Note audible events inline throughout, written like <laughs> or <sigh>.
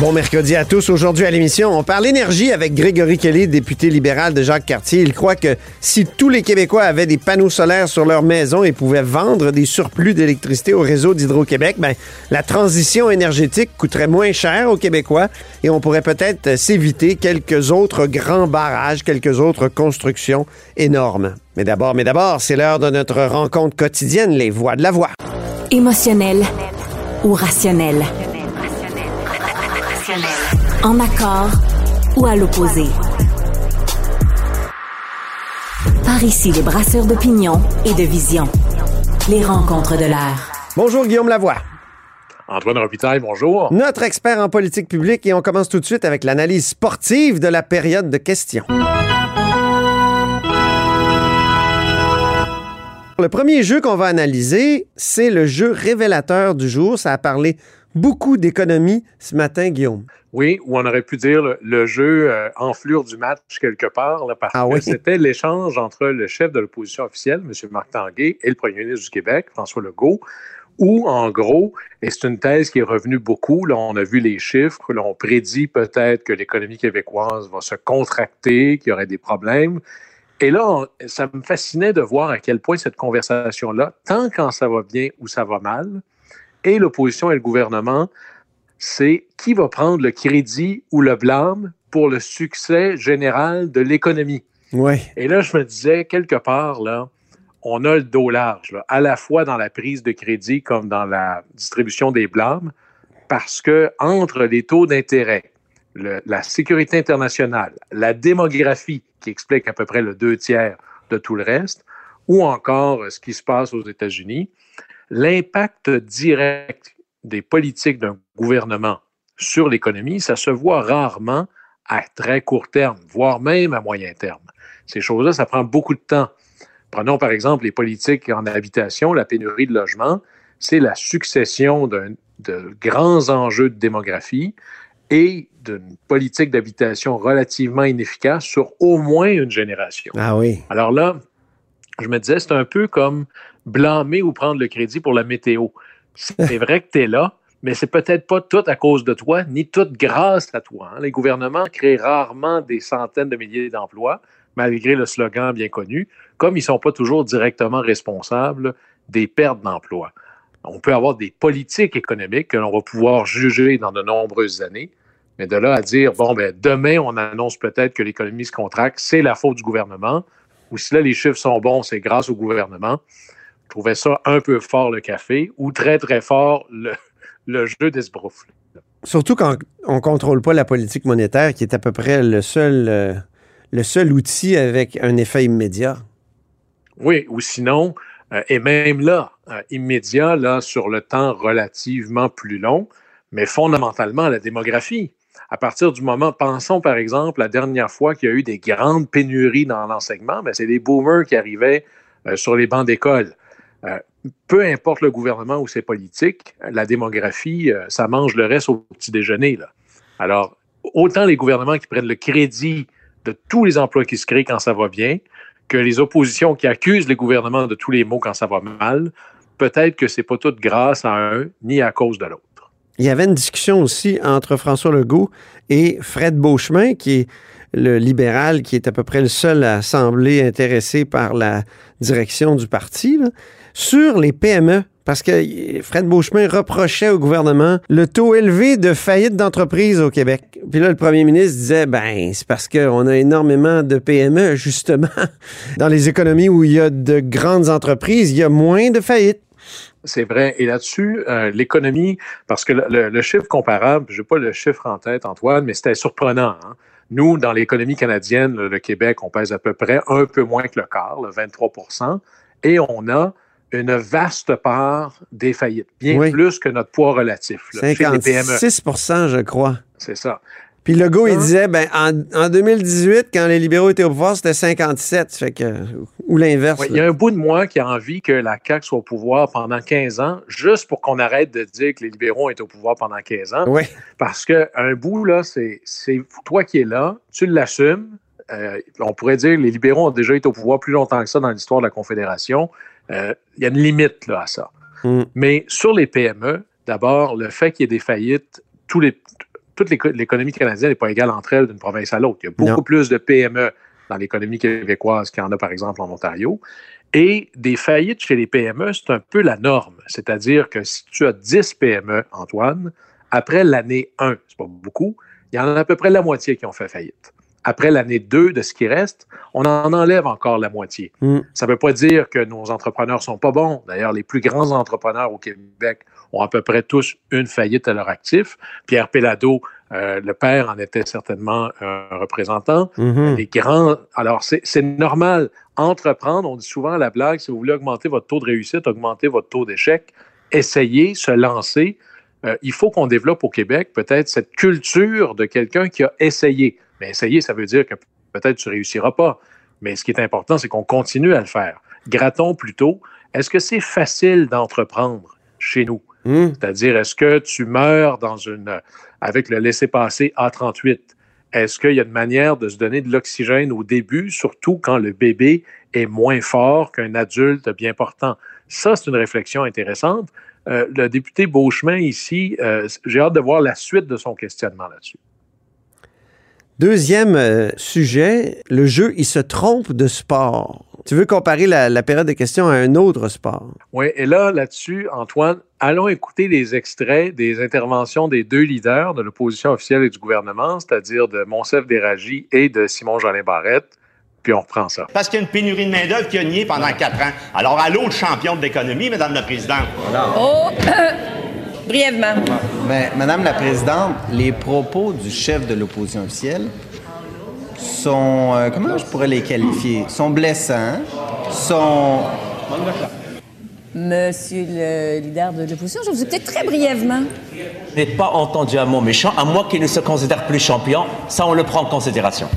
Bon mercredi à tous. Aujourd'hui à l'émission, on parle énergie avec Grégory Kelly, député libéral de Jacques Cartier. Il croit que si tous les Québécois avaient des panneaux solaires sur leur maison et pouvaient vendre des surplus d'électricité au réseau d'Hydro-Québec, ben, la transition énergétique coûterait moins cher aux Québécois et on pourrait peut-être s'éviter quelques autres grands barrages, quelques autres constructions énormes. Mais d'abord, mais d'abord, c'est l'heure de notre rencontre quotidienne, les voix de la voix. Émotionnel ou rationnel? En accord ou à l'opposé. Par ici, les brasseurs d'opinion et de vision. Les rencontres de l'air. Bonjour Guillaume Lavoie. Antoine Robitaille, bonjour. Notre expert en politique publique et on commence tout de suite avec l'analyse sportive de la période de questions. Le premier jeu qu'on va analyser, c'est le jeu révélateur du jour. Ça a parlé beaucoup d'économie ce matin, Guillaume. Oui, ou on aurait pu dire le, le jeu euh, enflure du match quelque part, là, parce Ah que c'était l'échange entre le chef de l'opposition officielle, M. Marc Tanguay, et le premier ministre du Québec, François Legault, où, en gros, et c'est une thèse qui est revenue beaucoup, là, on a vu les chiffres, là, on prédit peut-être que l'économie québécoise va se contracter, qu'il y aurait des problèmes. Et là, on- ça me fascinait de voir à quel point cette conversation-là, tant quand ça va bien ou ça va mal, et l'opposition et le gouvernement, c'est qui va prendre le crédit ou le blâme pour le succès général de l'économie. Oui. Et là, je me disais, quelque part, là, on a le dos large, là, à la fois dans la prise de crédit comme dans la distribution des blâmes, parce que entre les taux d'intérêt, le- la sécurité internationale, la démographie, qui explique à peu près le deux tiers de tout le reste, ou encore ce qui se passe aux États-Unis, l'impact direct des politiques d'un gouvernement sur l'économie, ça se voit rarement à très court terme, voire même à moyen terme. Ces choses-là, ça prend beaucoup de temps. Prenons par exemple les politiques en habitation, la pénurie de logement, c'est la succession de grands enjeux de démographie et d'une politique d'habitation relativement inefficace sur au moins une génération. Ah oui. Alors là, je me disais, c'est un peu comme blâmer ou prendre le crédit pour la météo. C'est vrai que tu es là, mais c'est peut-être pas tout à cause de toi, ni tout grâce à toi. hein. Les gouvernements créent rarement des centaines de milliers d'emplois, malgré le slogan bien connu, comme ils ne sont pas toujours directement responsables des pertes d'emplois. On peut avoir des politiques économiques que l'on va pouvoir juger dans de nombreuses années, mais de là à dire, bon, ben, demain, on annonce peut-être que l'économie se contracte, c'est la faute du gouvernement, ou si là, les chiffres sont bons, c'est grâce au gouvernement. Je trouvais ça un peu fort le café, ou très, très fort le, <laughs> le jeu d'esbroufle. Surtout quand on ne contrôle pas la politique monétaire, qui est à peu près le seul, euh, le seul outil avec un effet immédiat. Oui, ou sinon, euh, et même là, euh, immédiat, là, sur le temps relativement plus long, mais fondamentalement la démographie. À partir du moment, pensons par exemple la dernière fois qu'il y a eu des grandes pénuries dans l'enseignement, ben, c'est des boomers qui arrivaient euh, sur les bancs d'école. Euh, peu importe le gouvernement ou ses politiques, la démographie, euh, ça mange le reste au petit déjeuner. Là. Alors, autant les gouvernements qui prennent le crédit de tous les emplois qui se créent quand ça va bien, que les oppositions qui accusent les gouvernements de tous les maux quand ça va mal, peut-être que c'est pas tout grâce à un ni à cause de l'autre. Il y avait une discussion aussi entre François Legault et Fred Beauchemin, qui est le libéral, qui est à peu près le seul à sembler intéressé par la direction du parti, là, sur les PME. Parce que Fred Beauchemin reprochait au gouvernement le taux élevé de faillite d'entreprises au Québec. Puis là, le premier ministre disait, ben, c'est parce qu'on a énormément de PME, justement. <laughs> Dans les économies où il y a de grandes entreprises, il y a moins de faillites. C'est vrai. Et là-dessus, euh, l'économie, parce que le, chiffre comparable, je n'ai pas le chiffre en tête, Antoine, mais c'était surprenant. hein. Nous, dans l'économie canadienne, le, le Québec, on pèse à peu près un peu moins que le quart, le 23% et on a une vaste part des faillites, bien Oui. plus que notre poids relatif là, chez les PME. 56 je crois. C'est ça. Puis Legault, il Hein? disait, ben, en, en 2018, quand les libéraux étaient au pouvoir, c'était 57. Fait que, ou l'inverse. Il y a un bout de moi qui a envie que la CAQ soit au pouvoir pendant 15 ans, juste pour qu'on arrête de dire que les libéraux étaient au pouvoir pendant 15 ans. Ouais. Parce qu'un bout, là, c'est c'est toi qui es là, tu l'assumes. Euh, on pourrait dire que les libéraux ont déjà été au pouvoir plus longtemps que ça dans l'histoire de la Confédération. Euh, Il y a une limite là, à ça. Mm. Mais sur les PME, d'abord, le fait qu'il y ait des faillites, tous les, toute l'éco- l'économie canadienne n'est pas égale entre elles d'une province à l'autre. Il y a beaucoup Non. plus de PME dans l'économie québécoise qu'il y en a, par exemple, en Ontario. Et des faillites chez les PME, c'est un peu la norme. C'est-à-dire que si tu as 10 PME, Antoine, après l'année 1, c'est pas beaucoup, il y en a à peu près la moitié qui ont fait faillite. Après l'année 2 de ce qui reste, on en enlève encore la moitié. Mm. Ça ne veut pas dire que nos entrepreneurs sont pas bons. D'ailleurs, les plus grands entrepreneurs au Québec ont à peu près tous une faillite à leur actif. Pierre Pellado, euh, le père, en était certainement un représentant. Mhm. Les grands. Alors, c'est normal. Entreprendre, on dit souvent la blague, si vous voulez augmenter votre taux de réussite, augmenter votre taux d'échec, essayez, se lancer. Euh, il faut qu'on développe au Québec peut-être cette culture de quelqu'un qui a essayé. Mais essayer, ça veut dire que peut-être tu ne réussiras pas. Mais ce qui est important, c'est qu'on continue à le faire. Grattons plutôt, est-ce que c'est facile d'entreprendre chez nous? Mm. C'est-à-dire, est-ce que tu meurs dans une, avec le laissez-passer A38? Est-ce qu'il y a une manière de se donner de l'oxygène au début, surtout quand le bébé est moins fort qu'un adulte bien portant? Ça, c'est une réflexion intéressante. Euh, le député Beauchemin ici, euh, j'ai hâte de voir la suite de son questionnement là-dessus. Deuxième euh, sujet, le jeu, il se trompe de sport. Tu veux comparer la, la période de questions à un autre sport? Oui, et là, là-dessus, Antoine, allons écouter les extraits des interventions des deux leaders de l'opposition officielle et du gouvernement, c'est-à-dire de Monsef Déragi et de Simon-Jolin Barrette, puis on reprend ça. Parce qu'il y a une pénurie de main-d'œuvre qui a nié pendant quatre ans. Alors, à l'autre champion de l'économie, Madame la Présidente. Oh, brièvement. Ben, Madame la Présidente, les propos du chef de l'opposition officielle sont, euh, comment je pourrais les qualifier, sont blessants, sont... Monsieur le leader de l'opposition, je vous ai peut-être très brièvement. Je n'ai pas entendu un mot méchant, à moins qu'il ne se considère plus champion. Ça, on le prend en considération.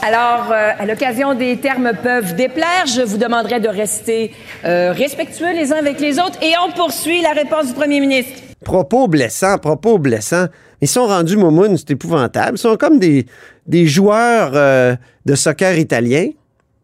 Alors, euh, à l'occasion des termes peuvent déplaire, je vous demanderai de rester euh, respectueux les uns avec les autres et on poursuit la réponse du premier ministre. Propos blessants, propos blessants. Ils sont rendus momoun, c'est épouvantable. Ils sont comme des, des joueurs euh, de soccer italien.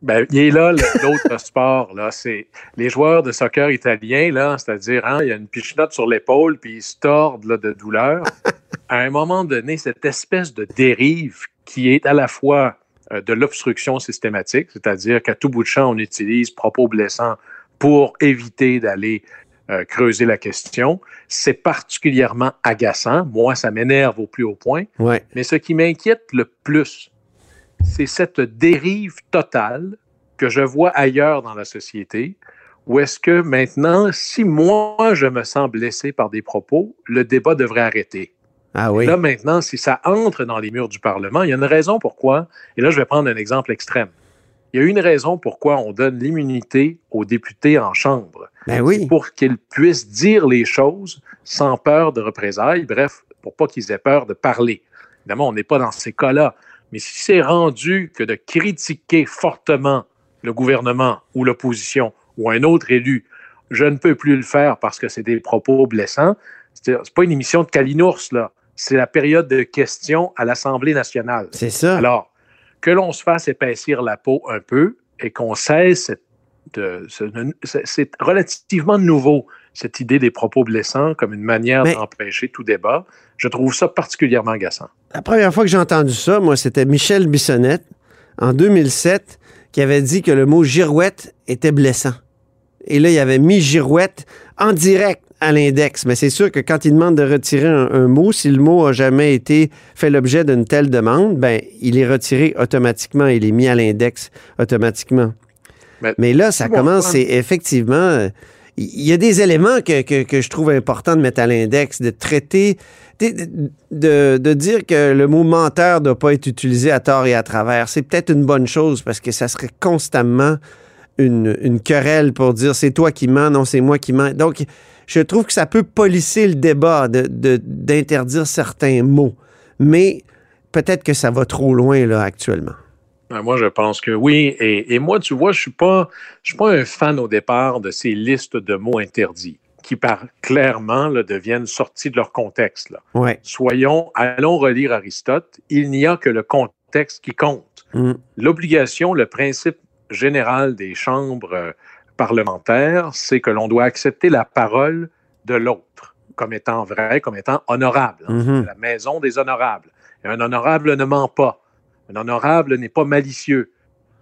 Ben, il est là, l'autre <laughs> sport, là. C'est les joueurs de soccer italiens, là, c'est-à-dire, hein, il y a une pichenote sur l'épaule, puis ils se tordent là, de douleur. <laughs> à un moment donné, cette espèce de dérive qui est à la fois de l'obstruction systématique, c'est-à-dire qu'à tout bout de champ, on utilise propos blessants pour éviter d'aller euh, creuser la question. C'est particulièrement agaçant. Moi, ça m'énerve au plus haut point. Ouais. Mais ce qui m'inquiète le plus, c'est cette dérive totale que je vois ailleurs dans la société, où est-ce que maintenant, si moi je me sens blessé par des propos, le débat devrait arrêter. Ah oui. Là maintenant, si ça entre dans les murs du Parlement, il y a une raison pourquoi, et là je vais prendre un exemple extrême. Il y a une raison pourquoi on donne l'immunité aux députés en chambre Ben oui. pour qu'ils puissent dire les choses sans peur de représailles, bref, pour pas qu'ils aient peur de parler. Évidemment, on n'est pas dans ces cas-là. Mais si c'est rendu que de critiquer fortement le gouvernement ou l'opposition ou un autre élu, je ne peux plus le faire parce que c'est des propos blessants, c'est pas une émission de Kalinours, là. C'est la période de questions à l'Assemblée nationale. C'est ça. Alors, que l'on se fasse épaissir la peau un peu et qu'on cesse cette, c'est relativement nouveau, cette idée des propos blessants comme une manière d'empêcher tout débat. Je trouve ça particulièrement agaçant. La première fois que j'ai entendu ça, moi, c'était Michel Bissonnette, en 2007, qui avait dit que le mot girouette était blessant. Et là, il avait mis girouette en direct à l'index. Mais c'est sûr que quand il demande de retirer un, un mot, si le mot a jamais été fait l'objet d'une telle demande, ben, il est retiré automatiquement. Il est mis à l'index automatiquement. Mais- Mais là, ça commence, c'est effectivement. Il y a des éléments que, que- que je trouve important de mettre à l'index, de traiter, de, de- de dire que le mot menteur ne doit pas être utilisé à tort et à travers. C'est peut-être une bonne chose parce que ça serait constamment une, une querelle pour dire c'est toi qui mens, non, c'est moi qui mens. Donc, je trouve que ça peut polisser le débat de- de- d'interdire certains mots. Mais peut-être que ça va trop loin là, actuellement. Ben, moi, je pense que oui. Et, et moi, tu vois, je ne suis, pas, je suis pas un fan au départ de ces listes de mots interdits qui, par, clairement, là, deviennent sortis de leur contexte. Là. Ouais. Soyons, allons relire Aristote. Il n'y a que le contexte qui compte. Mm. L'obligation, le principe général des chambres euh, parlementaires, c'est que l'on doit accepter la parole de l'autre comme étant vrai, comme étant honorable. hein. Mhm. La maison des honorables. Et un honorable ne ment pas. Un honorable n'est pas malicieux.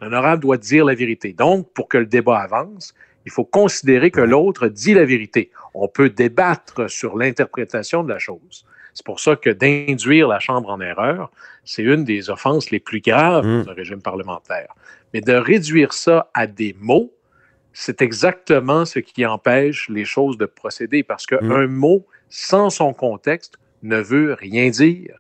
Un honorable doit dire la vérité. Donc, pour que le débat avance, il faut considérer que l'autre dit la vérité. On peut débattre sur l'interprétation de la chose. C'est pour ça que d'induire la Chambre en erreur, c'est une des offenses les plus graves Mm. dans un régime parlementaire. Mais de réduire ça à des mots, c'est exactement ce qui empêche les choses de procéder parce qu'un Mm. mot sans son contexte ne veut rien dire.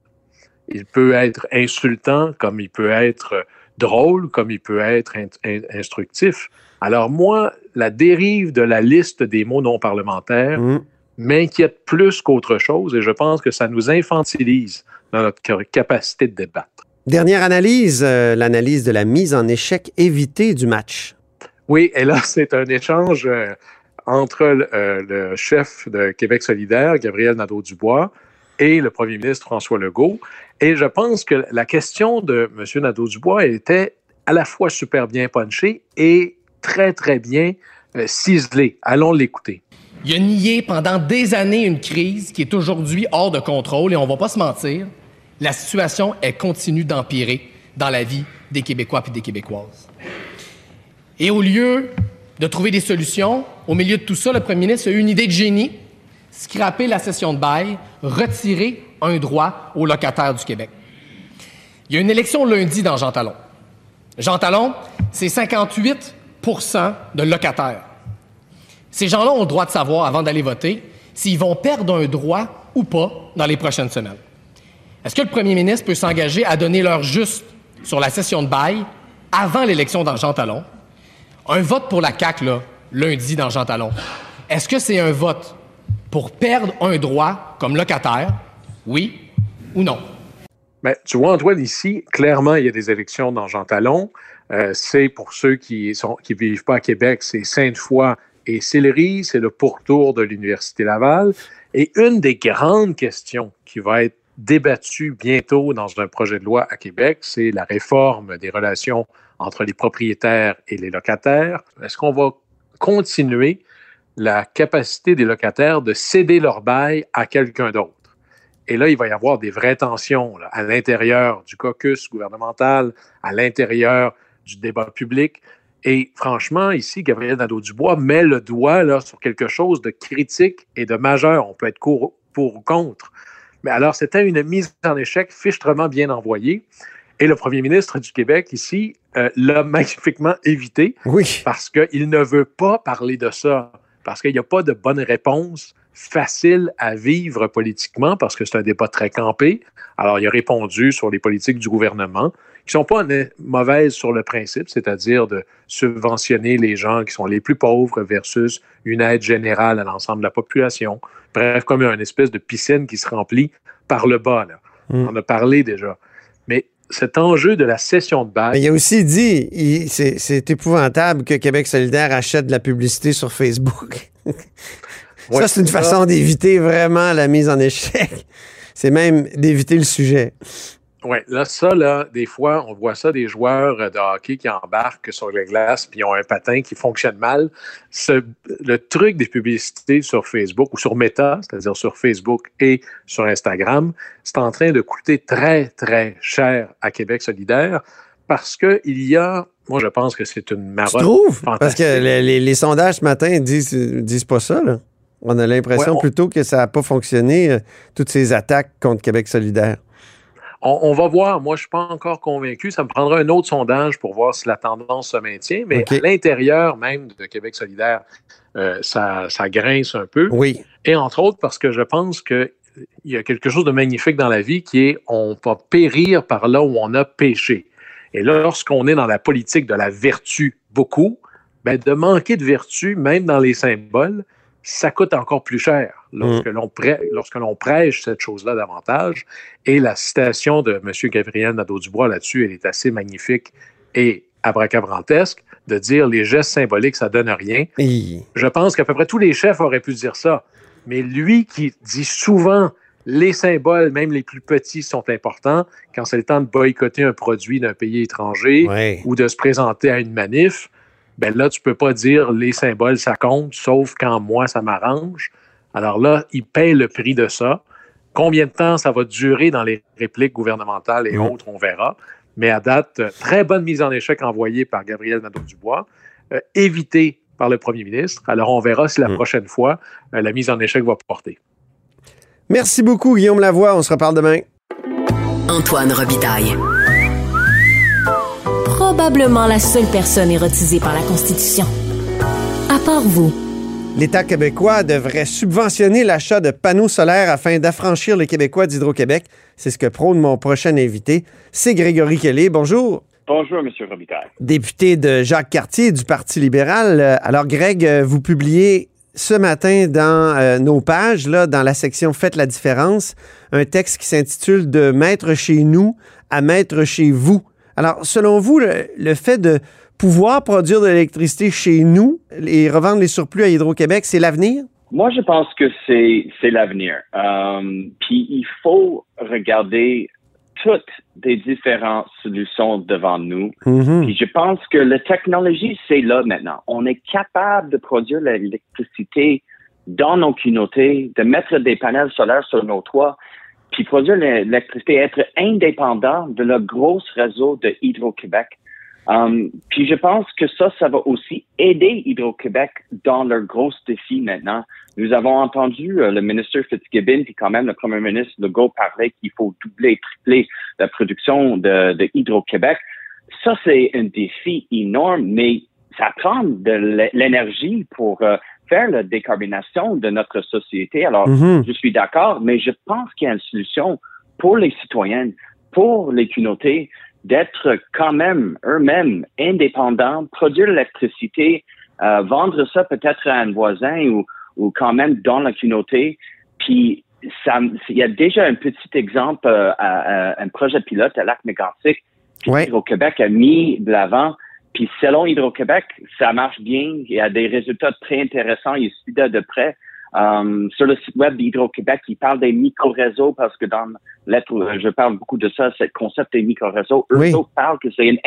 Il peut être insultant comme il peut être drôle, comme il peut être in- in- instructif. Alors moi, la dérive de la liste des mots non parlementaires Mm. M'inquiète plus qu'autre chose et je pense que ça nous infantilise dans notre ca- capacité de débattre. Dernière analyse, euh, l'analyse de la mise en échec évitée du match. Oui, et là, <laughs> c'est un échange euh, entre euh, le chef de Québec solidaire, Gabriel Nadeau-Dubois, et le premier ministre François Legault. Et je pense que la question de M. Nadeau-Dubois était à la fois super bien punchée et très, très bien ciselée. Allons l'écouter. Il a nié pendant des années une crise qui est aujourd'hui hors de contrôle et on va pas se mentir, la situation elle continue d'empirer dans la vie des Québécois et des Québécoises. Et au lieu de trouver des solutions, au milieu de tout ça, le premier ministre a eu une idée de génie, scraper la session de bail, retirer un droit aux locataires du Québec. Il y a une élection lundi dans Jean Talon. Jean Talon, c'est 58% de locataires. Ces gens-là ont le droit de savoir, avant d'aller voter, s'ils vont perdre un droit ou pas dans les prochaines semaines. Est-ce que le premier ministre peut s'engager à donner l'heure juste sur la session de bail avant l'élection dans Jean Talon? Un vote pour la CAQ, là, lundi dans Jean Talon, est-ce que c'est un vote pour perdre un droit comme locataire? Oui ou non? Ben, tu vois, Antoine, ici, clairement, il y a des élections dans Jean Talon. Euh, c'est pour ceux qui qui vivent pas à Québec, c'est Sainte-Foy et Sillery, c'est le pourtour de l'Université Laval. Et une des grandes questions qui va être débattue bientôt dans un projet de loi à Québec, c'est la réforme des relations entre les propriétaires et les locataires. Est-ce qu'on va continuer la capacité des locataires de céder leur bail à quelqu'un d'autre? Et là, il va y avoir des vraies tensions à l'intérieur du caucus gouvernemental, à l'intérieur du débat public. Et franchement, ici, Gabriel Nadeau-Dubois met le doigt là, sur quelque chose de critique et de majeur. On peut être pour, ou contre. Mais alors, c'était une mise en échec fichtrement bien envoyée. Et le premier ministre du Québec, ici, euh, l'a <laughs> magnifiquement évité Oui. parce qu'il ne veut pas parler de ça, parce qu'il n'y a pas de bonne réponse facile à vivre politiquement, parce que c'est un débat très campé. Alors, il a répondu sur les politiques du gouvernement, qui ne sont pas mauvaises sur le principe, c'est-à-dire de subventionner les gens qui sont les plus pauvres versus une aide générale à l'ensemble de la population. Bref, comme une espèce de piscine qui se remplit par le bas. Là. Mm. On en a parlé déjà. Mais cet enjeu de la session de base, Mais il a aussi dit, c'est c'est épouvantable que Québec solidaire achète de la publicité sur Facebook. ça, Ouais, c'est une ça- façon d'éviter vraiment la mise en échec. C'est même d'éviter le sujet. Oui, là, ça, là, des fois, on voit ça des joueurs euh, de hockey qui embarquent sur les glaces puis ont un patin qui fonctionne mal. Ce- le truc des publicités sur Facebook ou sur Meta, c'est-à-dire sur Facebook et sur Instagram, c'est en train de coûter très, très cher à Québec solidaire parce qu'il y a, moi, je pense que c'est une Tu marotte. trouves? Parce que les, les- les sondages ce matin disent, disent pas ça. Là. On a l'impression Ouais, on- plutôt que ça n'a pas fonctionné, euh, toutes ces attaques contre Québec solidaire. On, on va voir. Moi, je ne suis pas encore convaincu. Ça me prendra un autre sondage pour voir si la tendance se maintient. Mais à l'intérieur même de Québec solidaire, euh, ça, ça grince un peu. Oui. Et entre autres parce que je pense qu'il y a quelque chose de magnifique dans la vie qui est on va périr par là où on a péché. Et là, lorsqu'on est dans la politique de la vertu beaucoup, ben, de manquer de vertu, même dans les symboles, ça coûte encore plus cher lorsque Mm. l'on prê- lorsque l'on prêche cette chose-là davantage. Et la citation de M. Gabriel Nadeau-Dubois là-dessus, elle est assez magnifique et abracabrantesque de dire les gestes symboliques, ça donne rien. Je pense qu'à peu près tous les chefs auraient pu dire ça. Mais lui qui dit souvent les symboles, même les plus petits, sont importants quand c'est le temps de boycotter un produit d'un pays étranger Ouais. ou de se présenter à une manif, ben là, tu peux pas dire les symboles, ça compte, sauf quand moi, ça m'arrange. Alors là, il paye le prix de ça. Combien de temps ça va durer dans les répliques gouvernementales et autres, on verra. Mais à date, très bonne mise en échec envoyée par Gabriel Nadeau-Dubois, euh, évitée par le premier ministre. Alors, on verra si la Mm. prochaine fois, euh, la mise en échec va porter. Merci beaucoup, Guillaume Lavoie. On se reparle demain. Antoine Robitaille. Probablement la seule personne érotisée par la Constitution. À part vous. L'État québécois devrait subventionner l'achat de panneaux solaires afin d'affranchir les Québécois d'Hydro-Québec. C'est ce que prône mon prochain invité. C'est Grégory Kelly. Bonjour. Bonjour, M. Robitaille. Député de Jacques Cartier du Parti libéral. Euh, Alors, Greg, euh, vous publiez ce matin dans euh, nos pages, là, dans la section Faites la différence, un texte qui s'intitule De mettre chez nous à mettre chez vous. Alors, selon vous, le, le fait de pouvoir produire de l'électricité chez nous et revendre les surplus à Hydro-Québec, c'est l'avenir? Moi, je pense que c'est c'est l'avenir. Euh, puis il faut regarder toutes les différentes solutions devant nous. Mhm. Puis je pense que la technologie, c'est là maintenant. On est capable de produire l'électricité dans nos communautés, de mettre des panels solaires sur nos toits, puis produire l'électricité, être indépendant de le gros réseau de Hydro-Québec. Um, puis je pense que ça, ça va aussi aider Hydro-Québec dans leurs gros défis maintenant. Nous avons entendu euh, le ministre Fitzgibbon puis quand même le premier ministre Legault parler qu'il faut doubler, tripler la production de, de Hydro-Québec. Ça, c'est un défi énorme, mais ça prend de l'énergie pour euh, faire la décarbonation de notre société. Alors, Mhm. je suis d'accord, mais je pense qu'il y a une solution pour les citoyens, pour les communautés, d'être quand même eux-mêmes indépendants, produire l'électricité, euh, vendre ça peut-être à un voisin ou, ou quand même dans la communauté. Puis, il y a déjà un petit exemple, euh, à, à un projet pilote à Lac-Mégantic Ouais. Hydro-Québec a mis de l'avant. Puis selon Hydro-Québec, ça marche bien. Il y a des résultats très intéressants. Il suit de près. Um, sur le site web d'Hydro-Québec, il parle des micro-réseaux parce que dans lettre, euh, je parle beaucoup de ça, ce concept des micro-réseaux. Eux Oui. parlent que c'est une,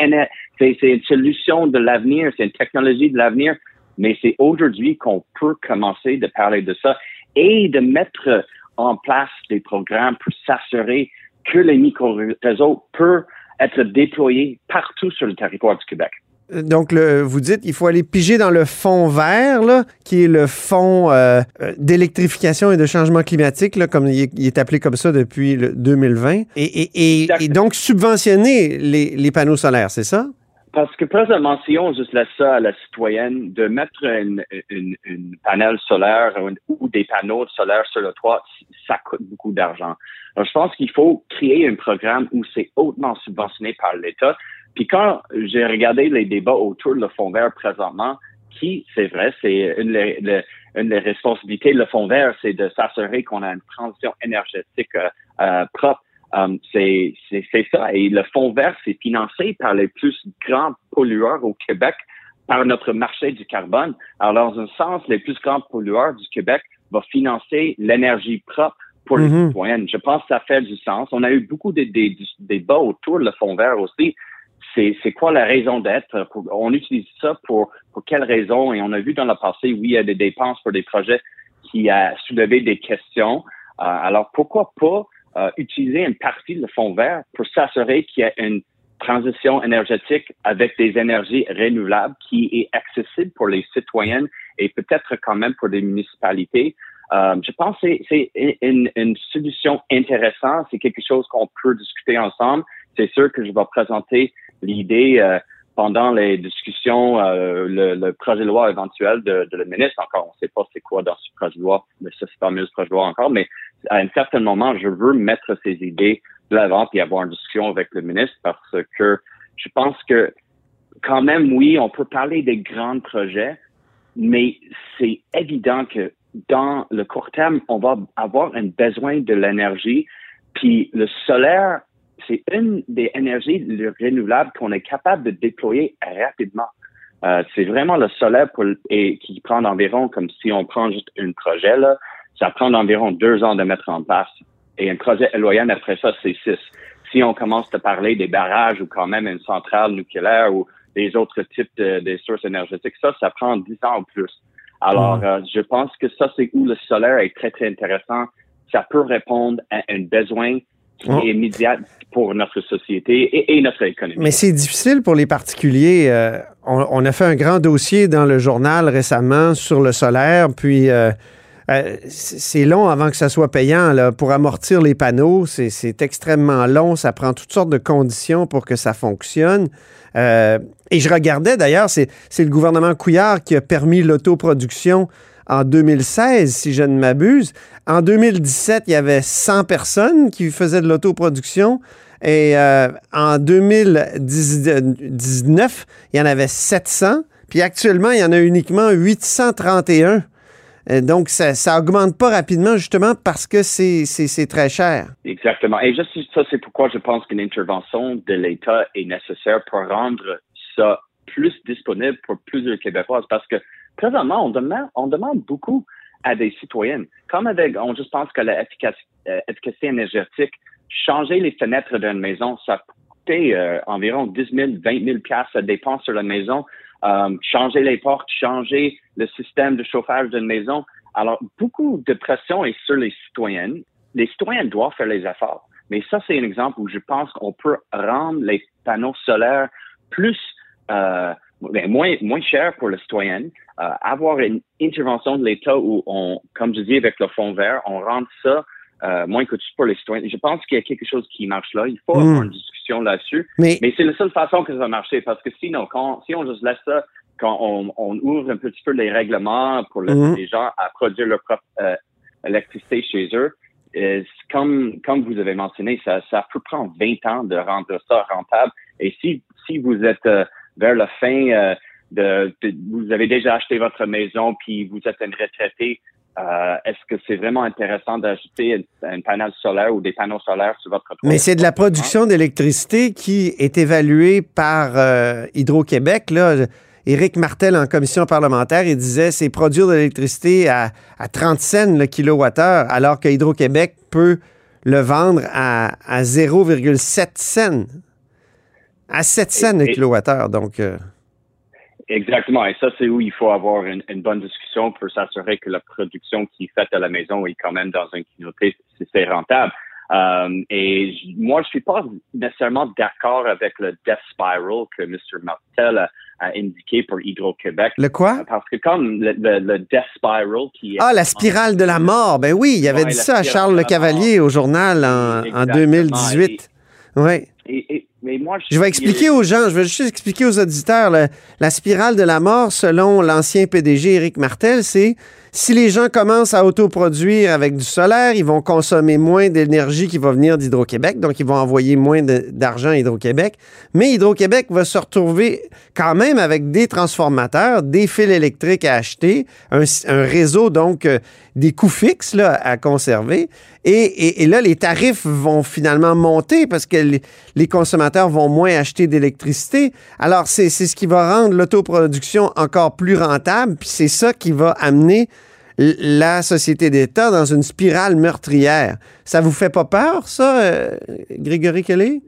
c'est une solution de l'avenir, c'est une technologie de l'avenir, mais c'est aujourd'hui qu'on peut commencer de parler de ça et de mettre en place des programmes pour s'assurer que les micro-réseaux peuvent être déployés partout sur le territoire du Québec. Donc, le, vous dites il faut aller piger dans le fond vert, là, qui est le fond euh, euh, d'électrification et de changement climatique, là, comme il est, il est appelé comme ça depuis le 2020, et, et- et- et donc subventionner les, les panneaux solaires, c'est ça? Parce que présentement, si on juste laisse ça à la citoyenne de mettre une, une, une panel solaire ou, ou des panneaux solaires sur le toit, ça coûte beaucoup d'argent. Alors, je pense qu'il faut créer un programme où c'est hautement subventionné par l'État. Puis quand j'ai regardé les débats autour de le fonds vert présentement, qui, c'est vrai, c'est une, le- une des responsabilités de le fonds vert, c'est de s'assurer qu'on a une transition énergétique euh, euh, propre. Um, c'est c'est- c'est ça. Et le fonds vert, c'est financé par les plus grands pollueurs au Québec par notre marché du carbone. Alors, dans un sens, les plus grands pollueurs du Québec vont financer l'énergie propre pour les Mhm. citoyennes. Je pense que ça fait du sens. On a eu beaucoup de, de- de- débats autour de le fonds vert aussi. C'est quoi la raison d'être? On utilise ça pour, pour quelle raison? Et on a vu dans le passé, oui, il y a des dépenses pour des projets qui a soulevé des questions. Euh, alors, pourquoi pas euh, utiliser une partie de fonds vert pour s'assurer qu'il y a une transition énergétique avec des énergies renouvelables qui est accessible pour les citoyennes et peut-être quand même pour les municipalités? Euh, je pense que c'est- c'est une, une solution intéressante. C'est quelque chose qu'on peut discuter ensemble. C'est sûr que je vais présenter l'idée euh, pendant les discussions, euh, le, le projet de loi éventuel de, de le ministre. Encore, on ne sait pas c'est quoi dans ce projet de loi, mais ça, c'est pas mieux ce projet de loi encore. Mais à un certain moment, je veux mettre ces idées de l'avant et avoir une discussion avec le ministre parce que je pense que quand même, oui, on peut parler des grands projets, mais c'est évident que dans le court terme, on va avoir un besoin de l'énergie. Puis le solaire, c'est une des énergies renouvelables qu'on est capable de déployer rapidement. Euh, c'est vraiment le solaire pour, et qui prend environ, comme si on prend juste un projet, là, ça prend environ deux ans de mettre en place. Et un projet éloigné après ça, c'est six. Si on commence à parler des barrages ou quand même une centrale nucléaire ou des autres types de des sources énergétiques, ça, ça prend dix ans ou plus. Alors, euh, je pense que ça, c'est où le solaire est très, très intéressant. Ça peut répondre à un besoin Oh. est pour notre société et, et notre économie. Mais c'est difficile pour les particuliers. Euh, on, on a fait un grand dossier dans le journal récemment sur le solaire, puis euh, euh, c'est long avant que ça soit payant. Là. Pour amortir les panneaux, c'est- extrêmement long. Ça prend toutes sortes de conditions pour que ça fonctionne. Euh, et je regardais d'ailleurs, c'est le gouvernement Couillard qui a permis l'autoproduction en 2016, si je ne m'abuse. En 2017, il y avait 100 personnes qui faisaient de l'autoproduction. Et euh, en 2019, il y en avait 700. Puis actuellement, il y en a uniquement 831. Euh, Donc, ça, ça augmente pas rapidement justement parce que c'est très cher. Exactement. Et juste ça, c'est pourquoi je pense qu'une intervention de l'État est nécessaire pour rendre ça plus disponible pour plus de Québécois. Parce que présentement, on demande, on demande beaucoup à des citoyennes. Comme avec, on juste pense que l'efficacité énergétique, changer les fenêtres d'une maison, ça coûtait euh, environ 10 000, 20 000 piastres, ça dépend sur la maison. Euh, changer les portes, changer le système de chauffage d'une maison. Alors, beaucoup de pression est sur les citoyennes. Les citoyens doivent faire les efforts. Mais ça, c'est un exemple où je pense qu'on peut rendre les panneaux solaires plus, euh, ben, moins, moins chers pour le citoyen, euh, avoir une intervention de l'État où on, comme je dis avec le fonds vert, on rend ça euh, moins coûteux pour les citoyens. Je pense qu'il y a quelque chose qui marche là. Il faut Mm. avoir une discussion là-dessus. Mais- Mais c'est la seule façon que ça va marcher parce que sinon, quand, si on juste laisse ça, quand on, on ouvre un petit peu les règlements pour Mhm. les gens à produire leur propre euh, électricité chez eux, euh, comme, comme vous avez mentionné, ça, ça peut prendre 20 ans de rendre ça rentable. Et si, si vous êtes euh, vers la fin euh, de, vous avez déjà acheté votre maison puis vous êtes un retraité, euh, est-ce que c'est vraiment intéressant d'ajouter un, un panel solaire ou des panneaux solaires sur votre toit? Mais c'est de la production d'électricité qui est évaluée par euh, Hydro-Québec. Là. Éric Martel, en commission parlementaire, il disait c'est produire de l'électricité à, à 30 cents le kilowattheure, alors que Hydro-Québec peut le vendre à, à 0,7 cents. À 7 cents le Et- et- kilowattheure. Donc, euh, Exactement. Et ça, c'est où il faut avoir une, une bonne discussion pour s'assurer que la production qui est faite à la maison est quand même dans une communauté, c'est rentable. Euh, et moi, je suis pas nécessairement d'accord avec le death spiral que M. Martel a, a indiqué pour Hydro-Québec. Le quoi? Parce que comme le, le- le death spiral qui est... ah, la spirale de la mort. Ben oui, il avait Ouais, dit ça à Charles Le Cavalier au journal en, en Exactement. 2018. Oui. Et- et- mais moi, Je vais expliquer aux gens, je vais juste expliquer aux auditeurs, le- la spirale de la mort, selon l'ancien PDG Éric Martel, c'est si les gens commencent à autoproduire avec du solaire, ils vont consommer moins d'énergie qui va venir d'Hydro-Québec, donc ils vont envoyer moins d'argent à Hydro-Québec. Mais Hydro-Québec va se retrouver quand même avec des transformateurs, des fils électriques à acheter, un, un réseau, donc euh, des coûts fixes là, à conserver. Et, et- et là, les tarifs vont finalement monter parce que les, les consommateurs vont moins acheter d'électricité. Alors, c'est ce qui va rendre l'autoproduction encore plus rentable, puis c'est ça qui va amener la société d'État dans une spirale meurtrière. Ça vous fait pas peur, ça, euh, Grégory Kelly?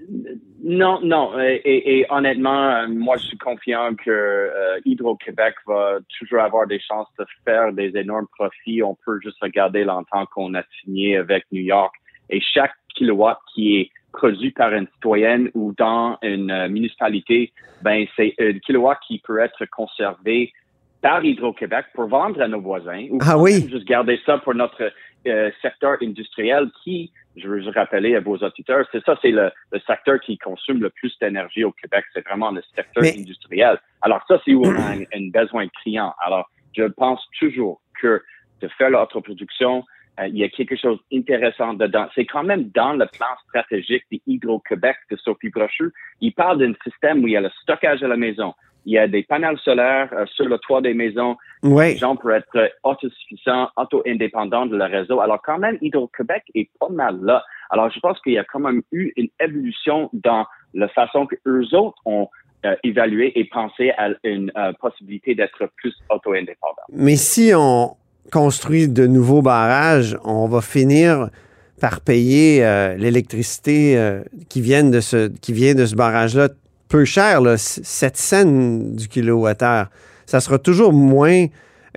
Non, non. Et, honnêtement, euh, moi, je suis confiant que euh, Hydro-Québec va toujours avoir des chances de faire des énormes profits. On peut juste regarder l'entente qu'on a signé avec New York. Et chaque kilowatt qui est produit par une citoyenne ou dans une euh, municipalité, ben c'est un kilowatt qui peut être conservé par Hydro-Québec pour vendre à nos voisins ou Ah oui. juste garder ça pour notre euh, secteur industriel qui, je veux juste rappeler à vos auditeurs, c'est ça, c'est le, le secteur qui consomme le plus d'énergie au Québec, c'est vraiment le secteur Mais- industriel. Alors ça, c'est où on a un, un besoin criant. Alors, je pense toujours que de faire l'autoproduction, il y a quelque chose d'intéressant dedans. C'est quand même dans le plan stratégique de Hydro-Québec de Sophie Brochu. Il parle d'un système où il y a le stockage à la maison, il y a des panels solaires euh, sur le toit des maisons. Ouais. Les gens pourraient être autosuffisants, auto-indépendants de leur réseau. Alors quand même, Hydro-Québec est pas mal là. Alors je pense qu'il y a quand même eu une évolution dans la façon que eux autres ont euh, évalué et pensé à une euh, possibilité d'être plus auto-indépendants. Mais si on construit de nouveaux barrages, on va finir par payer euh, l'électricité euh, qui, vient de ce barrage-là peu cher, là, 7 cents du kilowattheure. Ça sera toujours moins,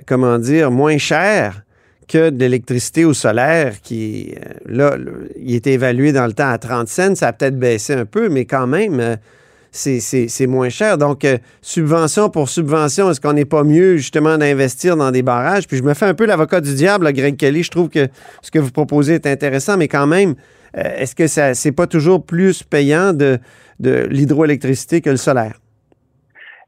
comment dire, moins cher que de l'électricité au solaire qui, euh, là, il était évalué dans le temps à 30 cents. Ça a peut-être baissé un peu, mais quand même, c'est- moins cher. Donc, euh, subvention pour subvention, est-ce qu'on n'est pas mieux justement d'investir dans des barrages? Puis je me fais un peu l'avocat du diable, là, Greg Kelly. Je trouve que ce que vous proposez est intéressant, mais quand même, euh, est-ce que ça c'est pas toujours plus payant de, de l'hydroélectricité que le solaire?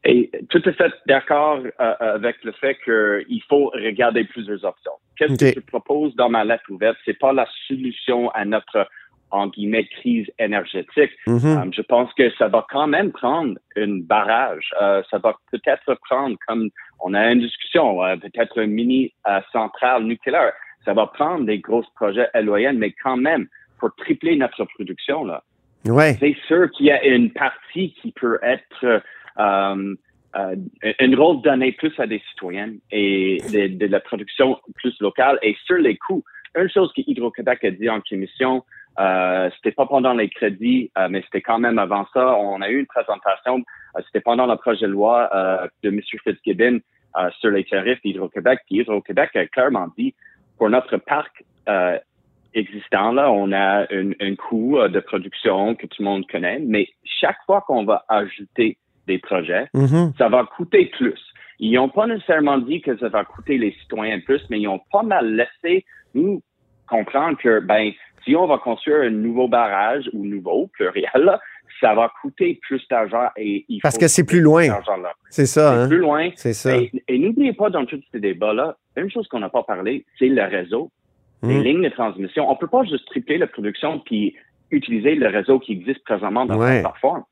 Et tout à fait d'accord euh, avec le fait qu'il faut regarder plusieurs options. Qu'est-ce que je propose dans ma lettre ouverte? C'est pas la solution à notre en guillemets crise énergétique. Mhm. Euh, je pense que ça va quand même prendre une barrage. Euh, ça va peut-être prendre, comme on a une discussion, euh, peut-être une mini euh, centrale nucléaire. Ça va prendre des gros projets éloignés, mais quand même, pour tripler notre production, là, Ouais. c'est sûr qu'il y a une partie qui peut être euh, euh, un rôle donné plus à des citoyens et de, de la production plus locale et sur les coûts. Une chose que Hydro-Québec a dit en commission, euh, c'était pas pendant les crédits, euh, mais c'était quand même avant ça. On a eu une présentation, euh, c'était pendant le projet de loi euh, de M. Fitzgibbon euh, sur les tarifs d'Hydro-Québec. Puis Hydro-Québec a clairement dit, pour notre parc euh, existant, là, on a un, un coût de production que tout le monde connaît, mais chaque fois qu'on va ajouter des projets, Mhm. ça va coûter plus. Ils n'ont pas nécessairement dit que ça va coûter les citoyens plus, mais ils ont pas mal laissé nous comprendre que, ben, si on va construire un nouveau barrage ou nouveau, pluriel, ça va coûter plus d'argent et il Parce faut que c'est plus loin. C'est ça, C'est hein? plus loin. C'est ça. Et, et n'oubliez pas dans tous ces débats-là, une chose qu'on n'a pas parlé, c'est le réseau, les Mm. lignes de transmission. On peut pas juste tripler la production puis utiliser le réseau qui existe présentement dans Ouais. la plateforme.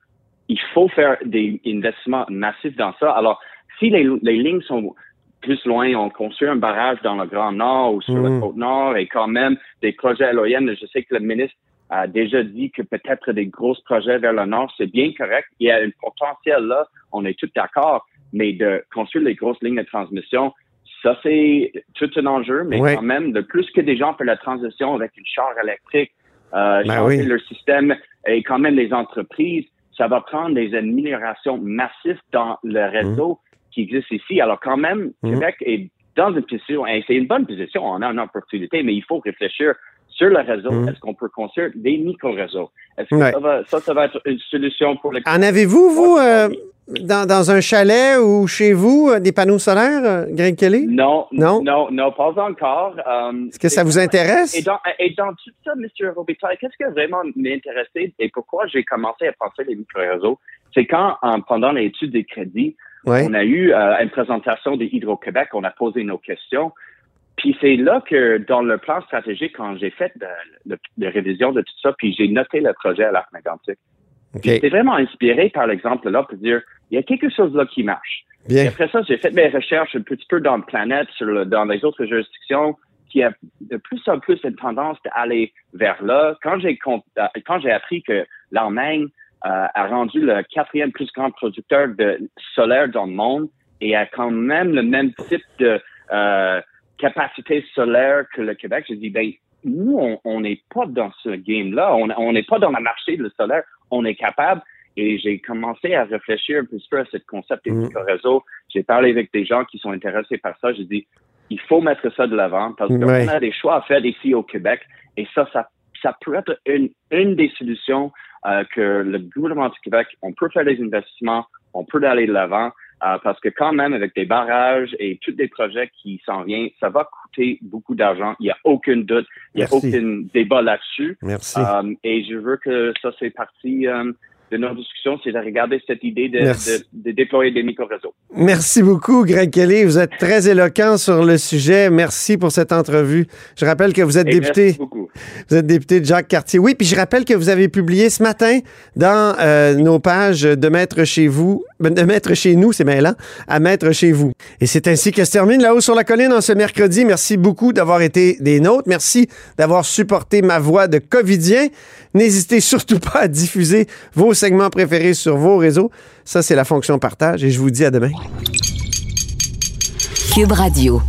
Il faut faire des investissements massifs dans ça. Alors, si les, les lignes sont plus loin, on construit un barrage dans le Grand Nord ou sur Mm. la côte Nord et quand même des projets éloignés. Je sais que le ministre a déjà dit que peut-être des gros projets vers le Nord, c'est bien correct. Il y a un potentiel là, on est tous d'accord, mais de construire les grosses lignes de transmission, ça c'est tout un enjeu, mais Ouais. quand même, de plus que des gens font la transition avec une char électrique, euh, Ben changer oui. leur système et quand même les entreprises, ça va prendre des améliorations massives dans le réseau qui existe ici. Alors quand même, Mhm. Québec est dans une position, et c'est une bonne position, on a une opportunité, mais il faut réfléchir sur le réseau. Mhm. Est-ce qu'on peut construire des micro-réseaux? Est-ce que Ouais. ça, va, ça, ça va être une solution pour le... En avez-vous, vous, euh, dans, dans un chalet ou chez vous, euh, des panneaux solaires, euh, Greg Kelly? Non, Non? non, non, pas encore. Est-ce que ça vous intéresse? Et dans, et dans tout ça, M. Robitaille, qu'est-ce qui a vraiment m'intéressé et pourquoi j'ai commencé à penser les micro-réseaux? C'est quand, en- pendant l'étude des crédits, Ouais. on a eu euh, une présentation de Hydro-Québec, on a posé nos questions. Puis c'est là que, dans le plan stratégique, quand j'ai fait de, de- de révision de tout ça, puis j'ai noté le projet à l'arc mégantic. OK. J'étais vraiment inspiré par l'exemple là pour dire, il y a quelque chose là qui marche. Et Bien. après ça, j'ai fait mes recherches un petit peu dans la planète, sur le- dans les autres juridictions, qui a de plus en plus une tendance d'aller vers là. Quand j'ai euh, quand j'ai appris que l'Allemagne euh, a rendu le quatrième plus grand producteur de solaire dans le monde et a quand même le même type de euh, capacité solaire que le Québec, j'ai dit, ben, nous, on- n'est pas dans ce game-là. On on n'est pas dans le marché du solaire. On est capable. Et j'ai commencé à réfléchir un petit peu à ce concept des Mm. micro-réseaux. J'ai parlé avec des gens qui sont intéressés par ça. J'ai dit, il faut mettre ça de l'avant parce qu'on a des choix à faire ici au Québec. Et ça, ça, ça peut être une, une des solutions euh, que le gouvernement du Québec, on peut faire des investissements, on peut aller de l'avant. euh, parce que quand même, avec des barrages et tous les projets qui s'en viennent, ça va coûter beaucoup d'argent. Il n'y a aucun doute. Il n'y a aucun débat là-dessus. Merci. Euh, et je veux que ça, c'est partie euh, de nos discussions, c'est de regarder cette idée de, Merci. de, de déployer des micro-réseaux. Merci beaucoup, Greg Kelly. Vous êtes très éloquent sur le sujet. Merci pour cette entrevue. Je rappelle que vous êtes Et député merci beaucoup. Vous êtes député de Jacques Cartier. Oui, puis je rappelle que vous avez publié ce matin dans euh, nos pages de Maître chez vous, de Maître chez nous, c'est là, à Maître chez vous. Et c'est ainsi que se termine là-haut sur la colline en ce mercredi. Merci beaucoup d'avoir été des nôtres. Merci d'avoir supporté ma voix de covidien. N'hésitez surtout pas à diffuser vos segments préférés sur vos réseaux. Ça, c'est la fonction partage et je vous dis à demain. Cube Radio.